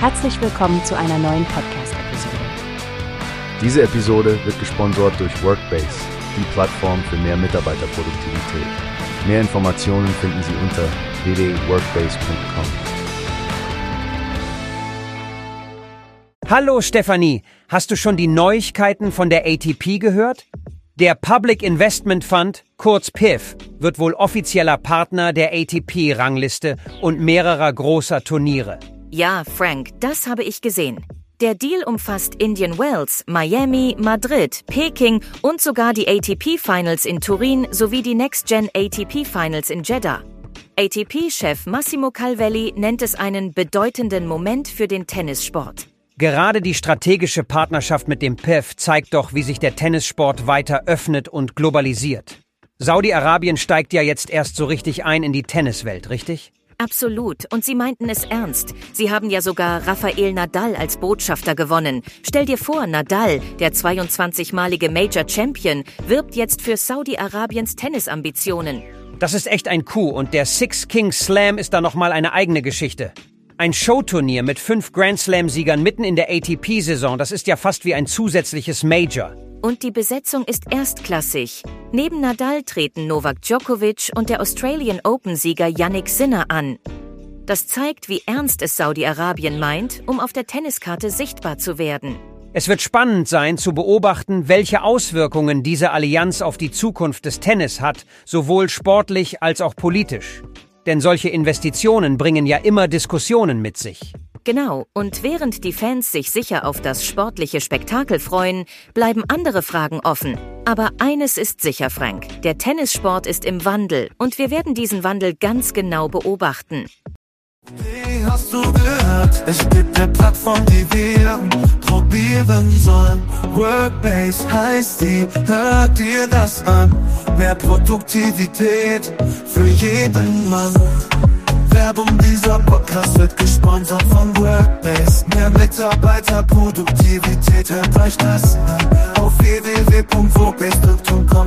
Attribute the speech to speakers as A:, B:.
A: Herzlich willkommen zu einer neuen Podcast-Episode.
B: Diese Episode wird gesponsert durch Workbase, die Plattform für mehr Mitarbeiterproduktivität. Mehr Informationen finden Sie unter www.workbase.com.
C: Hallo Stefanie, hast du schon die Neuigkeiten von der ATP gehört? Der Public Investment Fund, kurz PIF, wird wohl offizieller Partner der ATP-Rangliste und mehrerer großer Turniere.
D: Ja, Frank, das habe ich gesehen. Der Deal umfasst Indian Wells, Miami, Madrid, Peking und sogar die ATP Finals in Turin sowie die Next Gen ATP Finals in Jeddah. ATP-Chef Massimo Calvelli nennt es einen bedeutenden Moment für den Tennissport.
C: Gerade die strategische Partnerschaft mit dem PIF zeigt doch, wie sich der Tennissport weiter öffnet und globalisiert. Saudi-Arabien steigt ja jetzt erst so richtig ein in die Tenniswelt, richtig?
D: Absolut. Und sie meinten es ernst. Sie haben ja sogar Rafael Nadal als Botschafter gewonnen. Stell dir vor, Nadal, der 22-malige Major Champion, wirbt jetzt für Saudi-Arabiens Tennisambitionen.
C: Das ist echt ein Coup und der Six Kings Slam ist da nochmal eine eigene Geschichte. Ein Showturnier mit fünf Grand Slam-Siegern mitten in der ATP-Saison, das ist ja fast wie ein zusätzliches Major.
D: Und die Besetzung ist erstklassig. Neben Nadal treten Novak Djokovic und der Australian Open-Sieger Yannick Sinner an. Das zeigt, wie ernst es Saudi-Arabien meint, um auf der Tenniskarte sichtbar zu werden.
C: Es wird spannend sein zu beobachten, welche Auswirkungen diese Allianz auf die Zukunft des Tennis hat, sowohl sportlich als auch politisch. Denn solche Investitionen bringen ja immer Diskussionen mit sich.
D: Genau, und während die Fans sich sicher auf das sportliche Spektakel freuen, bleiben andere Fragen offen. Aber eines ist sicher, Frank, der Tennissport ist im Wandel und wir werden diesen Wandel ganz genau beobachten.
E: Wie hast du gehört? Es gibt eine Plattform, die wir probieren sollen. Workbase heißt die, hört dir das an. Mehr Produktivität für jeden Mann. Werbung, dieser Podcast wird gesponsert von Workbase. Mehr Mitarbeiterproduktivität, hört euch das an. Auf www.workbase.com